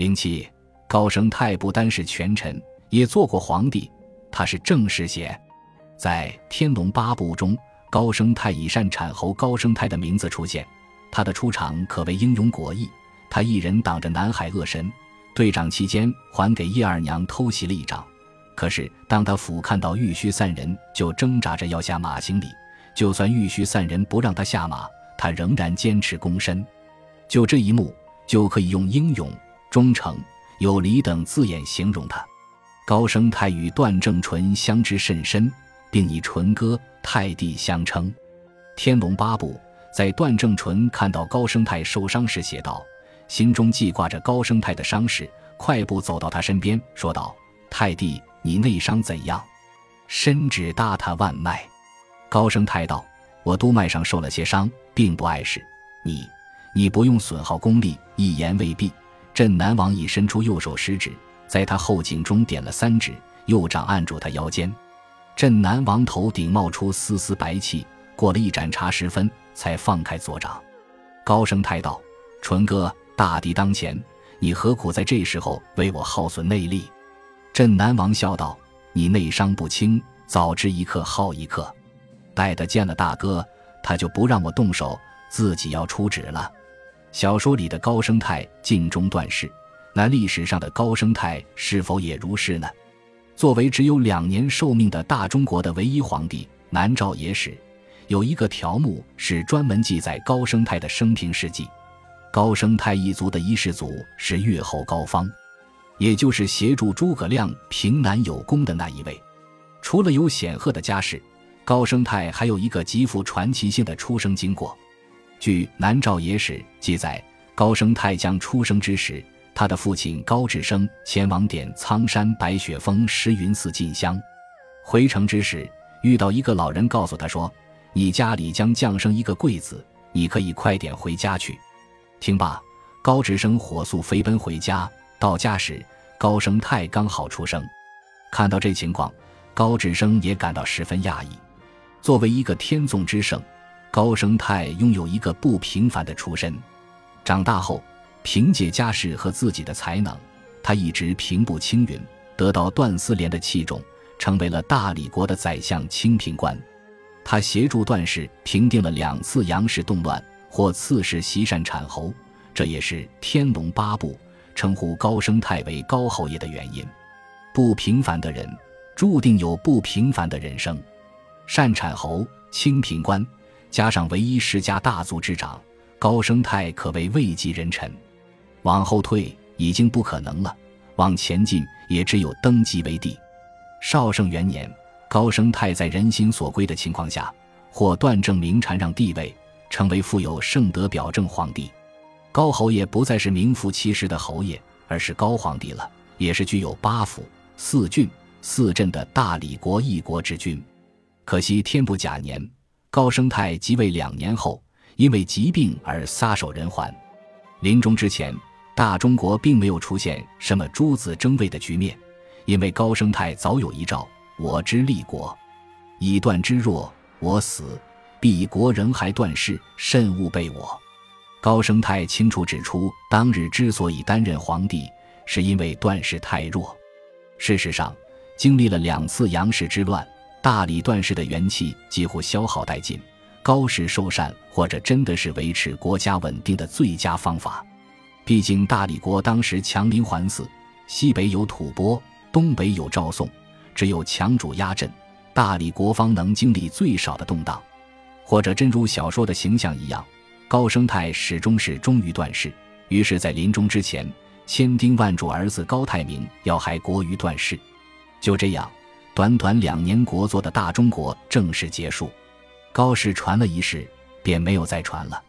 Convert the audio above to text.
零七，高升泰不单是权臣，也做过皇帝，他是正式贤。在《天龙八部》中，高升泰以善产侯高升泰的名字出现，他的出场可谓英勇果毅。他一人挡着南海恶神队长期间，还给叶二娘偷袭了一掌。可是当他俯看到玉虚散人，就挣扎着要下马行礼。就算玉虚散人不让他下马，他仍然坚持躬身。就这一幕，就可以用英勇、忠诚、有礼等字眼形容他。高升泰与段正淳相知甚深，并以淳哥、泰弟相称。《天龙八部》在段正淳看到高升泰受伤时写道。心中记挂着高升泰的伤势，快步走到他身边，说道：“泰弟，你内伤怎样？”伸指搭他腕脉。高升泰道：“我督脉上受了些伤，并不碍事。你，你不用损耗功力。”一言未毕，镇南王已伸出右手食指，在他后颈中点了三指，右掌按住他腰间。镇南王头顶冒出丝丝白气，过了一盏茶时分，才放开左掌。高升泰道：“淳哥。”大敌当前，你何苦在这时候为我耗损内力？镇南王笑道：“你内伤不轻，早知一刻耗一刻。待得见了大哥，他就不让我动手，自己要出旨了。”小说里的高升泰尽忠断事，那历史上的高升泰是否也如是呢？作为只有两年寿命的大中国的唯一皇帝，南诏野史有一个条目是专门记载高升泰的生平事迹。高升泰一族的一世祖是越后高方，也就是协助诸葛亮平南有功的那一位。除了有显赫的家世，高升泰还有一个极富传奇性的出生经过。据《南诏野史》记载，高升泰将出生之时，他的父亲高志生前往点苍山白雪峰石云寺进香，回城之时遇到一个老人，告诉他说：“你家里将降生一个贵子，你可以快点回家去。”听罢，高志生火速飞奔回家。到家时，高升泰刚好出生。看到这情况，高志生也感到十分讶异。作为一个天纵之圣，高升泰拥有一个不平凡的出身。长大后，凭借家世和自己的才能，他一直平步青云，得到段思廉的器重，成为了大理国的宰相清平官。他协助段氏平定了两次杨氏动乱。或刺史袭善产侯，这也是《天龙八部》称呼高升泰为高侯爷的原因。不平凡的人，注定有不平凡的人生。善产侯、清平官，加上唯一世家大族之长，高升泰可谓位极人臣。往后退已经不可能了，往前进也只有登基为帝。绍圣元年，高升泰在人心所归的情况下，获段正明禅让帝位。成为富有圣德表正皇帝，高侯爷不再是名副其实的侯爷，而是高皇帝了，也是具有八府、四郡、四镇的大理国一国之君。可惜天不假年，高升泰即位两年后，因为疾病而撒手人寰。临终之前，大中国并没有出现什么诸子争位的局面，因为高升泰早有遗诏：“我之立国，以断之弱，我死。”必以国人还断事，慎勿背我。高升泰清楚指出，当日之所以担任皇帝，是因为段氏太弱。事实上，经历了两次杨氏之乱，大理段氏的元气几乎消耗殆尽。高氏受禅，或者真的是维持国家稳定的最佳方法。毕竟大理国当时强邻环伺，西北有吐蕃，东北有赵宋，只有强主压阵，大理国方能经历最少的动荡。或者真如小说的形象一样，高升泰始终是忠于段氏，于是，在临终之前，千叮万嘱儿子高泰明要害国于段氏。就这样，短短两年国祚的大中国正式结束。高氏传了一世，便没有再传了。